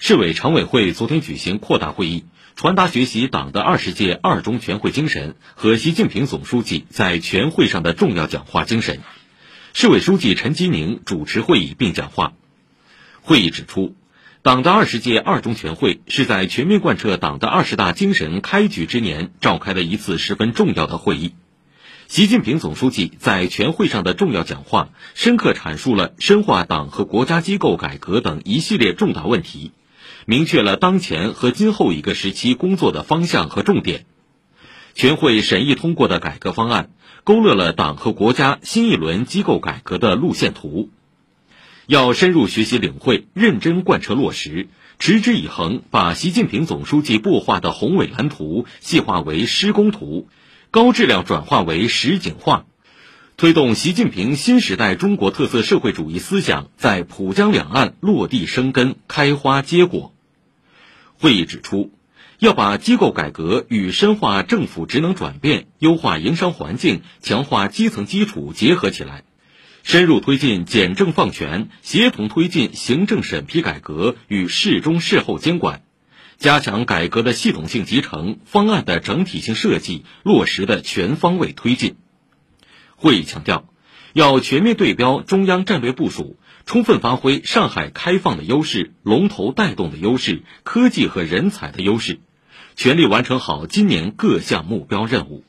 市委常委会昨天举行扩大会议，传达学习党的二十届二中全会精神和习近平总书记在全会上的重要讲话精神。市委书记陈吉宁主持会议并讲话。会议指出，党的二十届二中全会是在全面贯彻党的二十大精神开局之年召开的一次十分重要的会议。习近平总书记在全会上的重要讲话，深刻阐述了深化党和国家机构改革等一系列重大问题，明确了当前和今后一个时期工作的方向和重点。全会审议通过的改革方案，勾勒了党和国家新一轮机构改革的路线图。要深入学习领会，认真贯彻落实，持之以恒，把习近平总书记擘画的宏伟蓝图细化为施工图。高质量转化为实景化，推动习近平新时代中国特色社会主义思想在浦江两岸落地生根、开花结果。会议指出，要把机构改革与深化政府职能转变、优化营商环境、强化基层基础结合起来，深入推进简政放权，协同推进行政审批改革与事中事后监管。加强改革的系统性集成，方案的整体性设计，落实的全方位推进。会议强调，要全面对标中央战略部署，充分发挥上海开放的优势、龙头带动的优势、科技和人才的优势，全力完成好今年各项目标任务。